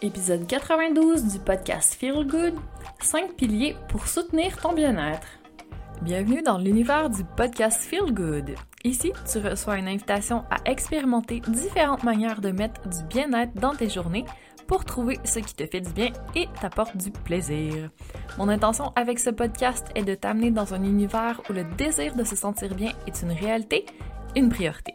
Épisode 92 du podcast Feel Good 5 piliers pour soutenir ton bien-être. Bienvenue dans l'univers du podcast Feel Good. Ici, tu reçois une invitation à expérimenter différentes manières de mettre du bien-être dans tes journées pour trouver ce qui te fait du bien et t'apporte du plaisir. Mon intention avec ce podcast est de t'amener dans un univers où le désir de se sentir bien est une réalité, une priorité.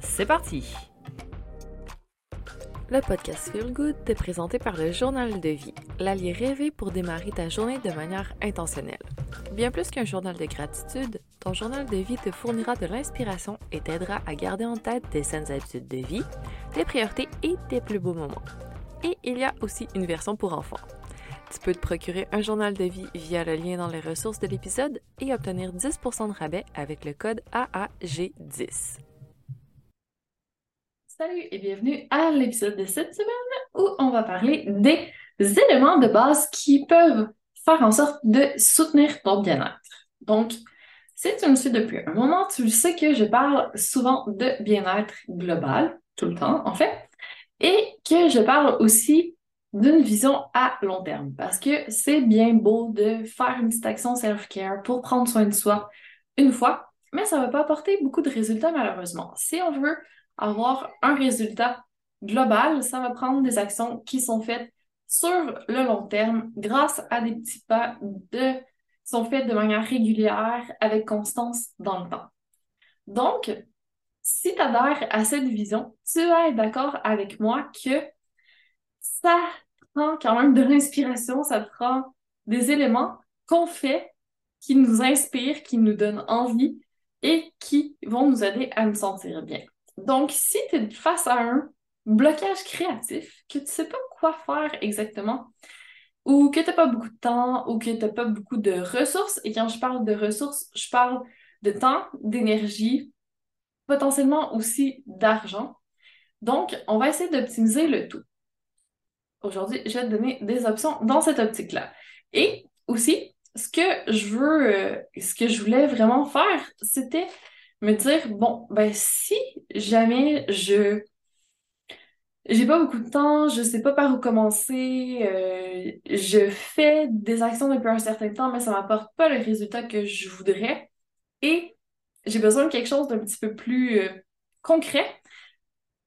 c'est parti! Le podcast Feel Good est présenté par le Journal de vie, l'allié rêvé pour démarrer ta journée de manière intentionnelle. Bien plus qu'un journal de gratitude, ton journal de vie te fournira de l'inspiration et t'aidera à garder en tête tes saines habitudes de vie, tes priorités et tes plus beaux moments. Et il y a aussi une version pour enfants. Tu peux te procurer un journal de vie via le lien dans les ressources de l'épisode et obtenir 10% de rabais avec le code AAG10. Salut et bienvenue à l'épisode de cette semaine où on va parler des éléments de base qui peuvent faire en sorte de soutenir ton bien-être. Donc, si tu me suis depuis un moment, tu sais que je parle souvent de bien-être global, tout le temps en fait, et que je parle aussi d'une vision à long terme parce que c'est bien beau de faire une petite action self-care pour prendre soin de soi une fois, mais ça ne va pas apporter beaucoup de résultats malheureusement. Si on veut avoir un résultat global, ça va prendre des actions qui sont faites sur le long terme grâce à des petits pas de sont faites de manière régulière avec constance dans le temps. Donc, si tu adhères à cette vision, tu vas être d'accord avec moi que ça prend quand même de l'inspiration, ça prend des éléments qu'on fait qui nous inspirent, qui nous donnent envie et qui vont nous aider à nous sentir bien. Donc, si tu es face à un blocage créatif, que tu ne sais pas quoi faire exactement, ou que tu n'as pas beaucoup de temps, ou que tu n'as pas beaucoup de ressources, et quand je parle de ressources, je parle de temps, d'énergie, potentiellement aussi d'argent. Donc, on va essayer d'optimiser le tout. Aujourd'hui, je vais te donner des options dans cette optique-là. Et aussi, ce que je veux, euh, ce que je voulais vraiment faire, c'était me dire, bon, ben si jamais je j'ai pas beaucoup de temps, je sais pas par où commencer, euh, je fais des actions depuis un certain temps, mais ça m'apporte pas le résultat que je voudrais. Et j'ai besoin de quelque chose d'un petit peu plus euh, concret.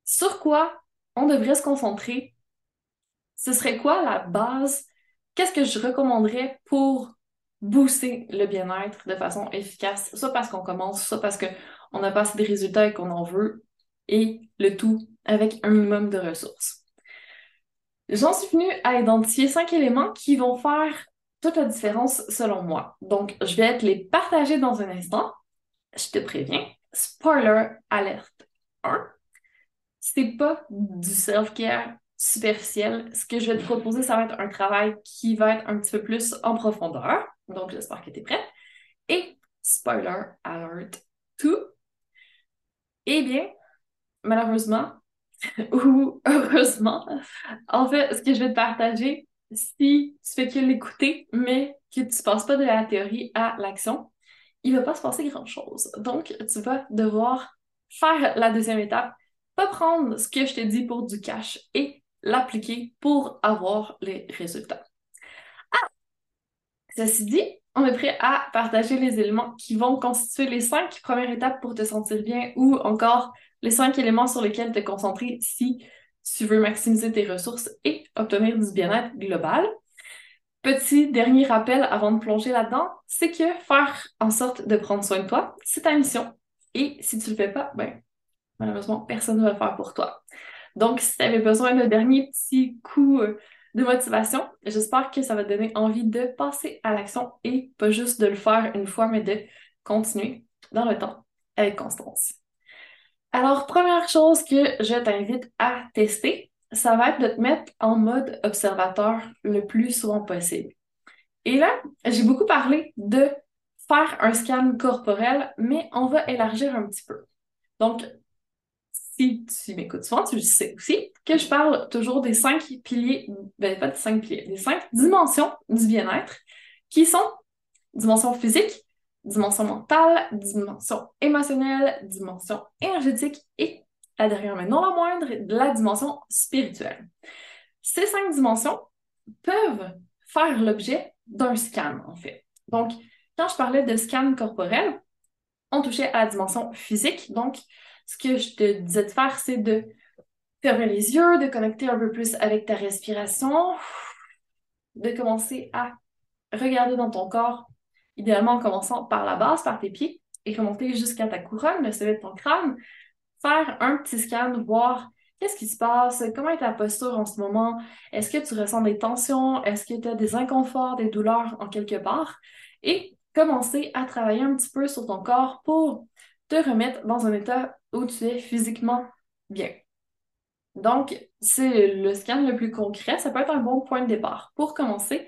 Sur quoi on devrait se concentrer? Ce serait quoi la base? Qu'est-ce que je recommanderais pour booster le bien-être de façon efficace, soit parce qu'on commence, soit parce qu'on n'a pas assez de résultats et qu'on en veut, et le tout avec un minimum de ressources. J'en suis venue à identifier cinq éléments qui vont faire toute la différence selon moi. Donc, je vais te les partager dans un instant. Je te préviens, spoiler alerte 1. C'est pas du self-care superficiel. Ce que je vais te proposer, ça va être un travail qui va être un petit peu plus en profondeur. Donc, j'espère que tu es prête. Et spoiler alert 2. Eh bien, malheureusement, ou heureusement, en fait, ce que je vais te partager, si tu fais que l'écouter, mais que tu ne passes pas de la théorie à l'action, il ne va pas se passer grand-chose. Donc, tu vas devoir faire la deuxième étape, pas prendre ce que je t'ai dit pour du cash et l'appliquer pour avoir les résultats. Ceci dit, on est prêt à partager les éléments qui vont constituer les cinq premières étapes pour te sentir bien ou encore les cinq éléments sur lesquels te concentrer si tu veux maximiser tes ressources et obtenir du bien-être global. Petit dernier rappel avant de plonger là-dedans, c'est que faire en sorte de prendre soin de toi, c'est ta mission. Et si tu le fais pas, ben, malheureusement, personne ne va le faire pour toi. Donc, si tu avais besoin d'un dernier petit coup euh, de motivation, j'espère que ça va te donner envie de passer à l'action et pas juste de le faire une fois, mais de continuer dans le temps avec constance. Alors, première chose que je t'invite à tester, ça va être de te mettre en mode observateur le plus souvent possible. Et là, j'ai beaucoup parlé de faire un scan corporel, mais on va élargir un petit peu. Donc, si tu m'écoutes souvent, tu sais aussi que je parle toujours des cinq piliers, ben pas des cinq piliers, des cinq dimensions du bien-être qui sont dimension physique, dimension mentale, dimension émotionnelle, dimension énergétique et la dernière, mais non la moindre, la dimension spirituelle. Ces cinq dimensions peuvent faire l'objet d'un scan, en fait. Donc, quand je parlais de scan corporel, on touchait à la dimension physique. Donc, ce que je te disais de faire, c'est de fermer les yeux, de connecter un peu plus avec ta respiration, de commencer à regarder dans ton corps, idéalement en commençant par la base, par tes pieds, et remonter jusqu'à ta couronne, le sommet de ton crâne, faire un petit scan, voir qu'est-ce qui se passe, comment est ta posture en ce moment, est-ce que tu ressens des tensions, est-ce que tu as des inconforts, des douleurs en quelque part, et commencer à travailler un petit peu sur ton corps pour te remettre dans un état où tu es physiquement bien. Donc, c'est le scan le plus concret, ça peut être un bon point de départ pour commencer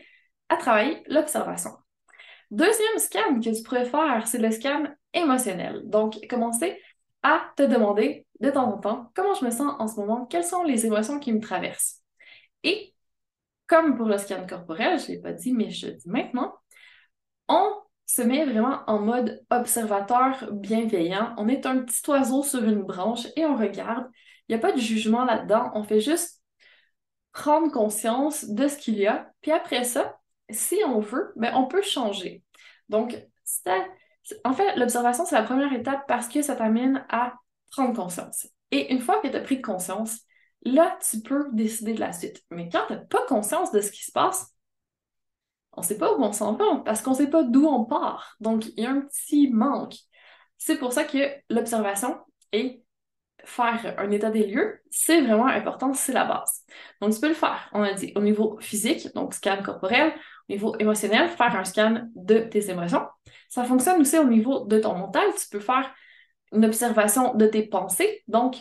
à travailler l'observation. Deuxième scan que tu pourrais faire, c'est le scan émotionnel. Donc, commencer à te demander de temps en temps comment je me sens en ce moment, quelles sont les émotions qui me traversent? Et comme pour le scan corporel, je ne l'ai pas dit, mais je le dis maintenant, on se met vraiment en mode observateur bienveillant. On est un petit oiseau sur une branche et on regarde. Il n'y a pas de jugement là-dedans. On fait juste prendre conscience de ce qu'il y a. Puis après ça, si on veut, ben, on peut changer. Donc, en fait, l'observation, c'est la première étape parce que ça t'amène à prendre conscience. Et une fois que tu as pris conscience, là, tu peux décider de la suite. Mais quand tu n'as pas conscience de ce qui se passe, on ne sait pas où on s'en va parce qu'on ne sait pas d'où on part. Donc, il y a un petit manque. C'est pour ça que l'observation et faire un état des lieux, c'est vraiment important, c'est la base. Donc, tu peux le faire, on a dit, au niveau physique, donc scan corporel, au niveau émotionnel, faire un scan de tes émotions. Ça fonctionne aussi au niveau de ton mental. Tu peux faire une observation de tes pensées. Donc,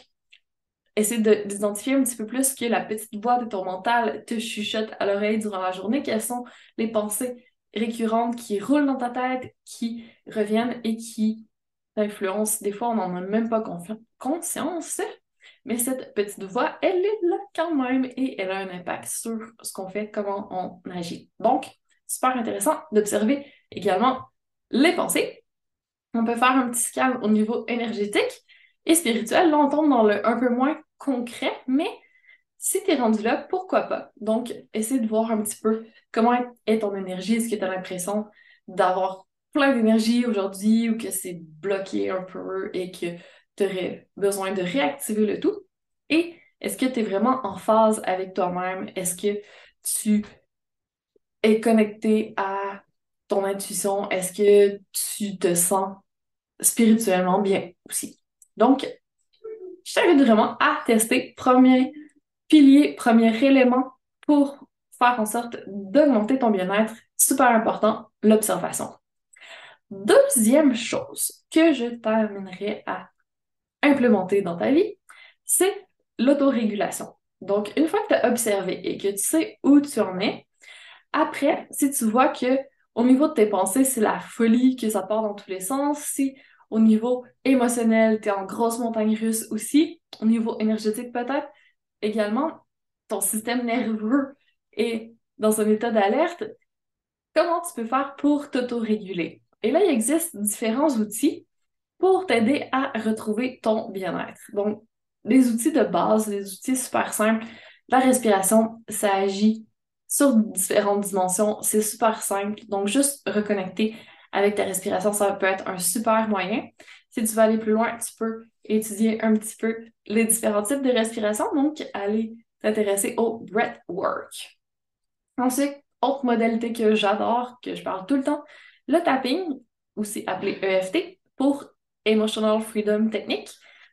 essayer d'identifier un petit peu plus que la petite voix de ton mental te chuchote à l'oreille durant la journée. Quelles sont les pensées récurrentes qui roulent dans ta tête, qui reviennent et qui t'influencent? Des fois, on n'en a même pas conscience. Mais cette petite voix, elle est là quand même et elle a un impact sur ce qu'on fait, comment on agit. Donc, super intéressant d'observer également les pensées. On peut faire un petit scan au niveau énergétique et spirituel. Là, on tombe dans le un peu moins concret, mais si tu es rendu là, pourquoi pas? Donc, essaie de voir un petit peu comment est ton énergie. Est-ce que tu as l'impression d'avoir plein d'énergie aujourd'hui ou que c'est bloqué un peu et que tu aurais besoin de réactiver le tout? Et est-ce que tu es vraiment en phase avec toi-même? Est-ce que tu es connecté à ton intuition? Est-ce que tu te sens spirituellement bien aussi? Donc, je t'invite vraiment à tester premier pilier, premier élément pour faire en sorte d'augmenter ton bien-être. Super important, l'observation. Deuxième chose que je t'amènerai à implémenter dans ta vie, c'est l'autorégulation. Donc, une fois que tu as observé et que tu sais où tu en es, après, si tu vois que au niveau de tes pensées, c'est la folie, que ça part dans tous les sens, si au niveau émotionnel, tu es en grosse montagne russe aussi, au niveau énergétique peut-être, également, ton système nerveux est dans un état d'alerte, comment tu peux faire pour t'autoréguler? Et là, il existe différents outils pour t'aider à retrouver ton bien-être. Donc, des outils de base, des outils super simples. La respiration, ça agit sur différentes dimensions. C'est super simple. Donc, juste reconnecter avec ta respiration, ça peut être un super moyen. Si tu veux aller plus loin, tu peux étudier un petit peu les différents types de respiration. Donc, aller t'intéresser au breathwork. Ensuite, autre modalité que j'adore, que je parle tout le temps, le tapping, aussi appelé EFT, pour Emotional Freedom Technique.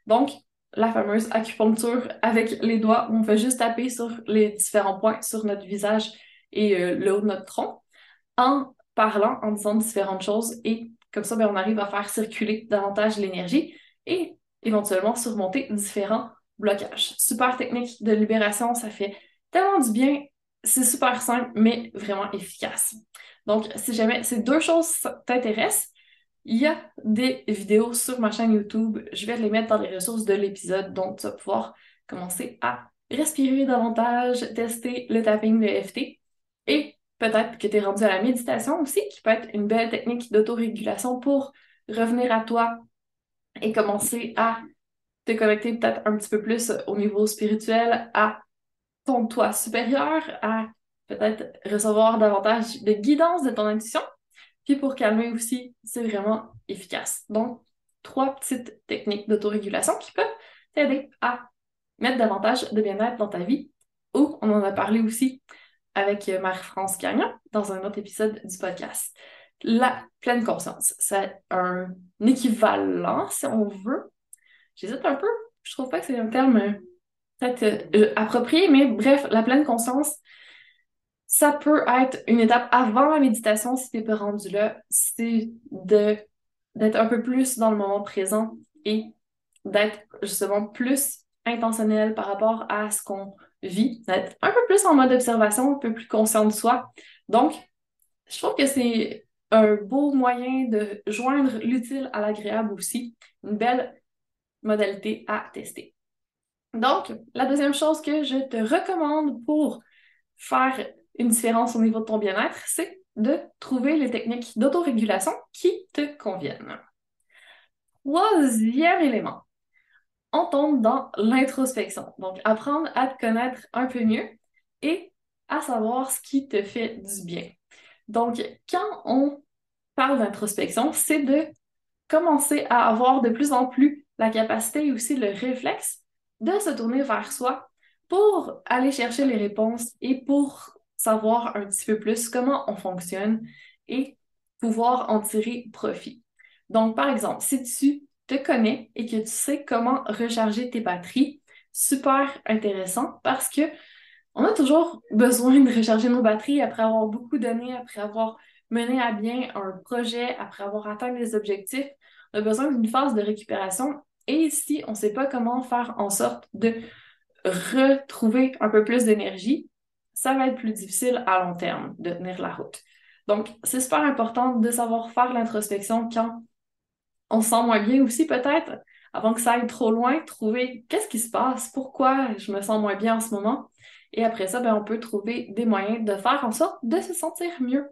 Donc, la fameuse acupuncture avec les doigts où on fait juste taper sur les différents points sur notre visage et euh, le haut de notre tronc en parlant, en disant différentes choses et comme ça, ben, on arrive à faire circuler davantage l'énergie et éventuellement surmonter différents blocage. Super technique de libération, ça fait tellement du bien. C'est super simple, mais vraiment efficace. Donc, si jamais ces deux choses t'intéressent, il y a des vidéos sur ma chaîne YouTube. Je vais les mettre dans les ressources de l'épisode, donc tu vas pouvoir commencer à respirer davantage, tester le tapping de FT et peut-être que tu es rendu à la méditation aussi, qui peut être une belle technique d'autorégulation pour revenir à toi et commencer à te connecter peut-être un petit peu plus au niveau spirituel, à ton toi supérieur, à peut-être recevoir davantage de guidance de ton intuition. Puis pour calmer aussi, c'est vraiment efficace. Donc, trois petites techniques d'autorégulation qui peuvent t'aider à mettre davantage de bien-être dans ta vie. Ou on en a parlé aussi avec Marie-France Gagnon dans un autre épisode du podcast. La pleine conscience, c'est un équivalent, si on veut. J'hésite un peu. Je trouve pas que c'est un terme euh, peut-être euh, approprié, mais bref, la pleine conscience, ça peut être une étape avant la méditation si t'es pas rendu là. C'est de d'être un peu plus dans le moment présent et d'être justement plus intentionnel par rapport à ce qu'on vit, d'être un peu plus en mode observation, un peu plus conscient de soi. Donc, je trouve que c'est un beau moyen de joindre l'utile à l'agréable aussi, une belle modalité à tester. Donc, la deuxième chose que je te recommande pour faire une différence au niveau de ton bien-être, c'est de trouver les techniques d'autorégulation qui te conviennent. Troisième élément, on tombe dans l'introspection. Donc, apprendre à te connaître un peu mieux et à savoir ce qui te fait du bien. Donc, quand on parle d'introspection, c'est de commencer à avoir de plus en plus la capacité et aussi le réflexe de se tourner vers soi pour aller chercher les réponses et pour savoir un petit peu plus comment on fonctionne et pouvoir en tirer profit. Donc, par exemple, si tu te connais et que tu sais comment recharger tes batteries, super intéressant parce que on a toujours besoin de recharger nos batteries après avoir beaucoup donné, après avoir mené à bien un projet, après avoir atteint des objectifs. On a besoin d'une phase de récupération et si on ne sait pas comment faire en sorte de retrouver un peu plus d'énergie, ça va être plus difficile à long terme de tenir la route. Donc, c'est super important de savoir faire l'introspection quand on se sent moins bien aussi, peut-être, avant que ça aille trop loin, trouver qu'est-ce qui se passe, pourquoi je me sens moins bien en ce moment. Et après ça, ben, on peut trouver des moyens de faire en sorte de se sentir mieux.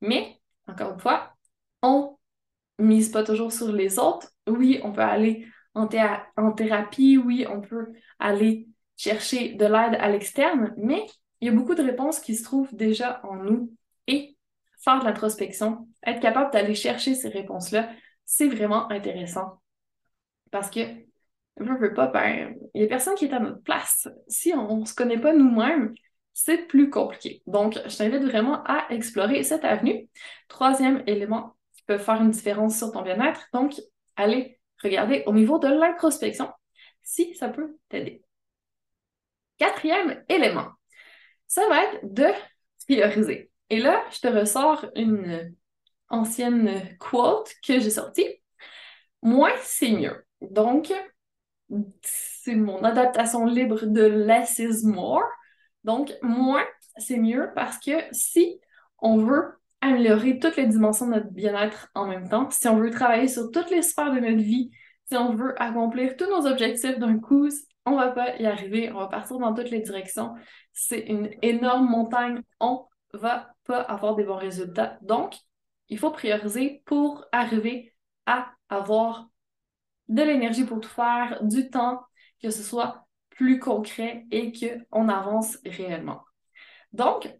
Mais, encore une fois, on mise pas toujours sur les autres. Oui, on peut aller en, en thérapie, oui, on peut aller chercher de l'aide à l'externe, mais il y a beaucoup de réponses qui se trouvent déjà en nous et faire de l'introspection, être capable d'aller chercher ces réponses-là, c'est vraiment intéressant. Parce que, je ne veux pas, ben, il y a personne qui est à notre place. Si on ne se connaît pas nous-mêmes, c'est plus compliqué. Donc, je t'invite vraiment à explorer cette avenue. Troisième élément qui peut faire une différence sur ton bien-être, donc, aller regarder au niveau de l'introspection si ça peut t'aider. Quatrième élément, ça va être de prioriser. Et là, je te ressors une ancienne quote que j'ai sortie. Moins, c'est mieux. Donc, c'est mon adaptation libre de less is more. Donc, moins, c'est mieux parce que si on veut améliorer toutes les dimensions de notre bien-être en même temps, si on veut travailler sur toutes les sphères de notre vie, si on veut accomplir tous nos objectifs d'un coup, on va pas y arriver, on va partir dans toutes les directions. C'est une énorme montagne, on va pas avoir des bons résultats. Donc, il faut prioriser pour arriver à avoir de l'énergie pour tout faire, du temps, que ce soit plus concret et qu'on avance réellement. Donc,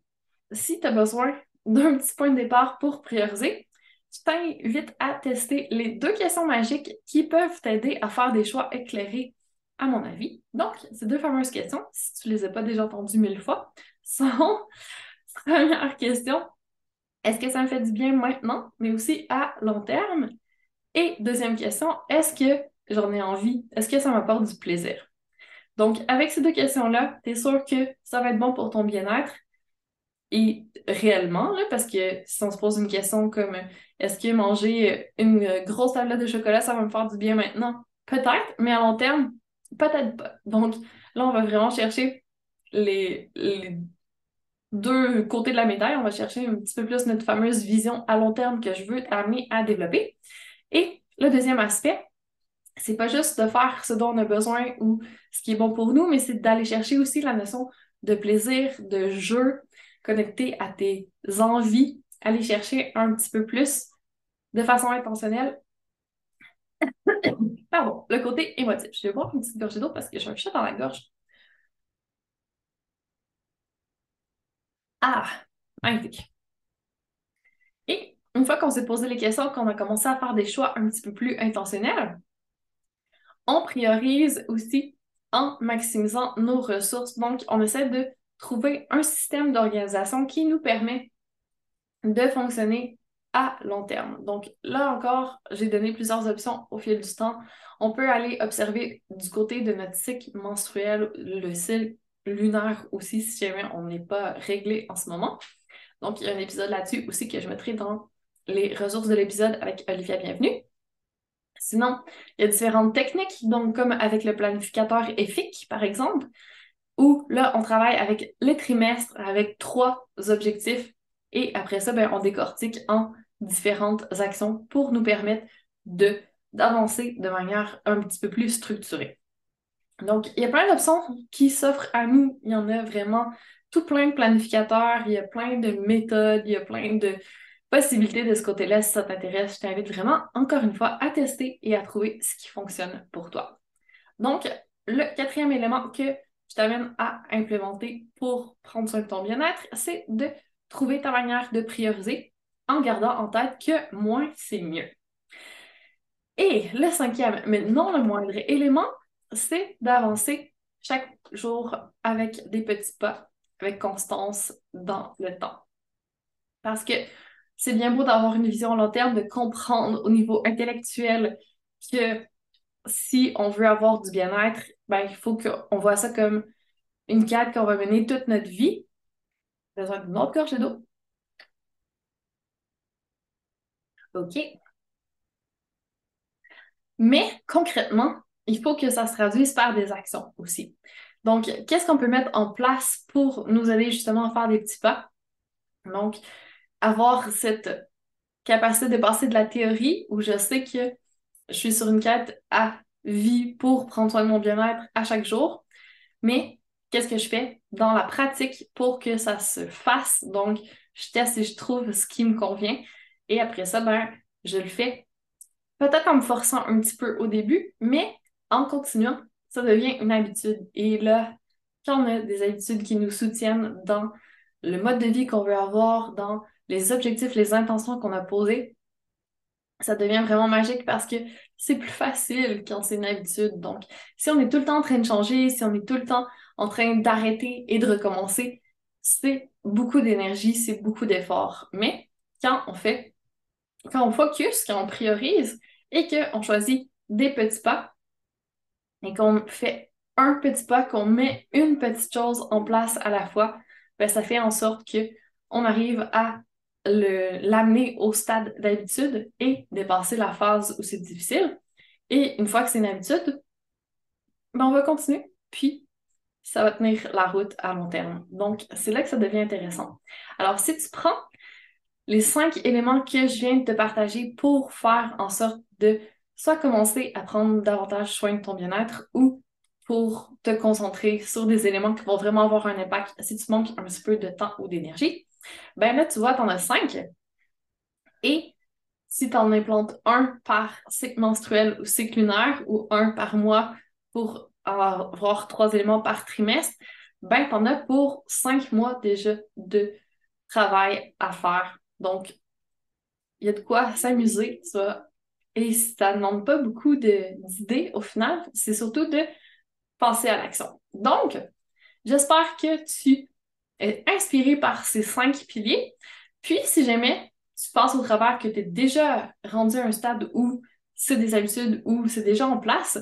si tu as besoin d'un petit point de départ pour prioriser, je t'invite à tester les deux questions magiques qui peuvent t'aider à faire des choix éclairés à mon avis. Donc, ces deux fameuses questions, si tu ne les as pas déjà entendues mille fois, sont première question, est-ce que ça me fait du bien maintenant, mais aussi à long terme? Et deuxième question, est-ce que j'en ai envie? Est-ce que ça m'apporte du plaisir? Donc, avec ces deux questions-là, tu es sûr que ça va être bon pour ton bien-être? Et réellement, parce que si on se pose une question comme est-ce que manger une grosse tablette de chocolat, ça va me faire du bien maintenant? Peut-être, mais à long terme, Peut-être pas. Donc là, on va vraiment chercher les, les deux côtés de la médaille. On va chercher un petit peu plus notre fameuse vision à long terme que je veux t'amener à développer. Et le deuxième aspect, c'est pas juste de faire ce dont on a besoin ou ce qui est bon pour nous, mais c'est d'aller chercher aussi la notion de plaisir, de jeu, connecté à tes envies, aller chercher un petit peu plus de façon intentionnelle. Pardon, le côté émotif. Je vais boire une petite gorgée d'eau parce que j'ai un chat dans la gorge. Ah, magnifique. Et une fois qu'on s'est posé les questions, qu'on a commencé à faire des choix un petit peu plus intentionnels, on priorise aussi en maximisant nos ressources. Donc, on essaie de trouver un système d'organisation qui nous permet de fonctionner à long terme. Donc là encore, j'ai donné plusieurs options au fil du temps. On peut aller observer du côté de notre cycle menstruel, le cycle lunaire aussi, si jamais on n'est pas réglé en ce moment. Donc, il y a un épisode là-dessus aussi que je mettrai dans les ressources de l'épisode avec Olivia Bienvenue. Sinon, il y a différentes techniques, donc comme avec le planificateur EFIC, par exemple, où là, on travaille avec les trimestres, avec trois objectifs, et après ça, ben, on décortique en différentes actions pour nous permettre d'avancer de manière un petit peu plus structurée. Donc, il y a plein d'options qui s'offrent à nous. Il y en a vraiment tout plein de planificateurs, il y a plein de méthodes, il y a plein de possibilités de ce côté-là. Si ça t'intéresse, je t'invite vraiment, encore une fois, à tester et à trouver ce qui fonctionne pour toi. Donc, le quatrième élément que je t'amène à implémenter pour prendre soin de ton bien-être, c'est de trouver ta manière de prioriser en gardant en tête que moins, c'est mieux. Et le cinquième, mais non le moindre élément, c'est d'avancer chaque jour avec des petits pas, avec constance dans le temps. Parce que c'est bien beau d'avoir une vision à long terme, de comprendre au niveau intellectuel que si on veut avoir du bien-être, ben, il faut qu'on voit ça comme une quête qu'on va mener toute notre vie. Besoin d'une autre gorgée d'eau. OK. Mais concrètement, il faut que ça se traduise par des actions aussi. Donc, qu'est-ce qu'on peut mettre en place pour nous aider justement à faire des petits pas? Donc, avoir cette capacité de passer de la théorie où je sais que je suis sur une quête à vie pour prendre soin de mon bien-être à chaque jour, mais qu'est-ce que je fais dans la pratique pour que ça se fasse? Donc, je teste et je trouve ce qui me convient. Et après ça, ben, je le fais peut-être en me forçant un petit peu au début, mais en continuant, ça devient une habitude. Et là, quand on a des habitudes qui nous soutiennent dans le mode de vie qu'on veut avoir, dans les objectifs, les intentions qu'on a posées, ça devient vraiment magique parce que c'est plus facile quand c'est une habitude. Donc, si on est tout le temps en train de changer, si on est tout le temps en train d'arrêter et de recommencer, c'est beaucoup d'énergie, c'est beaucoup d'efforts. Mais quand on fait, quand on focus, quand on priorise et qu'on choisit des petits pas et qu'on fait un petit pas, qu'on met une petite chose en place à la fois, ben, ça fait en sorte que on arrive à l'amener au stade d'habitude et dépasser la phase où c'est difficile. Et une fois que c'est une habitude, ben on va continuer, puis ça va tenir la route à long terme. Donc, c'est là que ça devient intéressant. Alors, si tu prends les cinq éléments que je viens de te partager pour faire en sorte de soit commencer à prendre davantage soin de ton bien-être ou pour te concentrer sur des éléments qui vont vraiment avoir un impact si tu manques un petit peu de temps ou d'énergie, ben là, tu vois, tu en as cinq. Et si tu en implantes un par cycle menstruel ou cycle lunaire ou un par mois pour avoir trois éléments par trimestre, ben tu en as pour cinq mois déjà de travail à faire. Donc, il y a de quoi s'amuser, ça. Et ça ne demande pas beaucoup d'idées au final, c'est surtout de penser à l'action. Donc, j'espère que tu inspiré par ces cinq piliers. Puis, si jamais tu passes au travers que tu es déjà rendu à un stade où c'est des habitudes, où c'est déjà en place,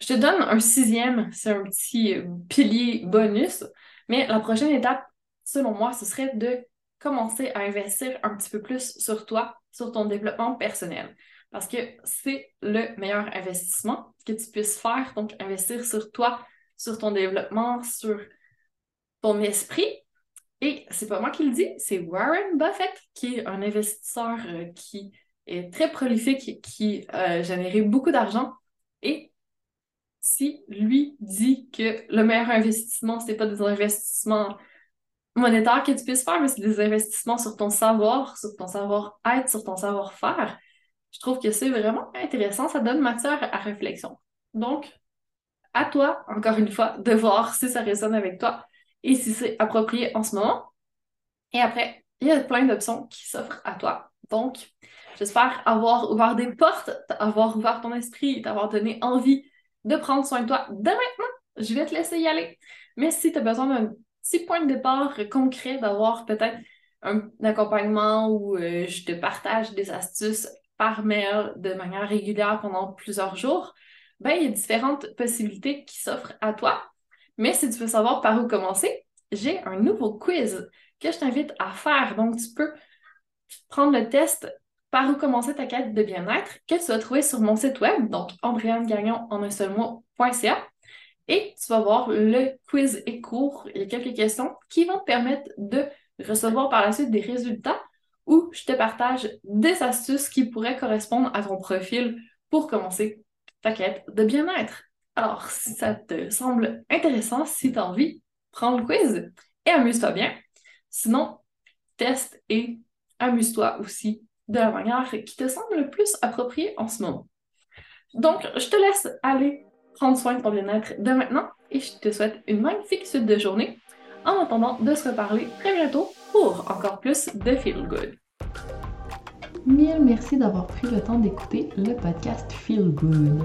je te donne un sixième, c'est un petit euh, pilier bonus. Mais la prochaine étape, selon moi, ce serait de commencer à investir un petit peu plus sur toi, sur ton développement personnel. Parce que c'est le meilleur investissement que tu puisses faire. Donc, investir sur toi, sur ton développement, sur ton esprit. Et c'est pas moi qui le dis, c'est Warren Buffett, qui est un investisseur euh, qui est très prolifique, qui a euh, généré beaucoup d'argent. Et si lui dit que le meilleur investissement, c'est pas des investissements monétaires que tu puisses faire, mais c'est des investissements sur ton savoir, sur ton savoir-être, sur ton savoir-faire, je trouve que c'est vraiment intéressant. Ça donne matière à réflexion. Donc, à toi, encore une fois, de voir si ça résonne avec toi et si c'est approprié en ce moment. Et après, il y a plein d'options qui s'offrent à toi. Donc, j'espère avoir ouvert des portes, avoir ouvert ton esprit, t'avoir donné envie de prendre soin de toi dès maintenant. Je vais te laisser y aller. Mais si tu as besoin d'un petit point de départ concret, d'avoir peut-être un accompagnement où euh, je te partage des astuces par mail de manière régulière pendant plusieurs jours, ben, il y a différentes possibilités qui s'offrent à toi. Mais si tu veux savoir par où commencer, j'ai un nouveau quiz que je t'invite à faire. Donc, tu peux prendre le test par où commencer ta quête de bien-être que tu vas trouver sur mon site web, donc Gagnon en un seul mot.ca. Et tu vas voir le quiz est court. Il y a quelques questions qui vont te permettre de recevoir par la suite des résultats où je te partage des astuces qui pourraient correspondre à ton profil pour commencer ta quête de bien-être. Alors, si ça te semble intéressant, si tu as envie, prends le quiz et amuse-toi bien. Sinon, teste et amuse-toi aussi de la manière qui te semble le plus appropriée en ce moment. Donc, je te laisse aller prendre soin de ton bien-être de maintenant et je te souhaite une magnifique suite de journée en attendant de se reparler très bientôt pour encore plus de Feel Good. Mille merci d'avoir pris le temps d'écouter le podcast Feel Good.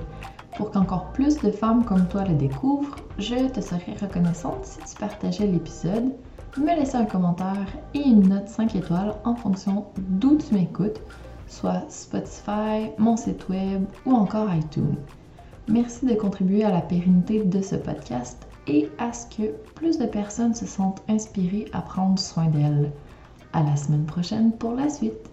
Pour qu'encore plus de femmes comme toi le découvrent, je te serais reconnaissante si tu partageais l'épisode, me laissais un commentaire et une note 5 étoiles en fonction d'où tu m'écoutes, soit Spotify, mon site web ou encore iTunes. Merci de contribuer à la pérennité de ce podcast et à ce que plus de personnes se sentent inspirées à prendre soin d'elles. À la semaine prochaine pour la suite.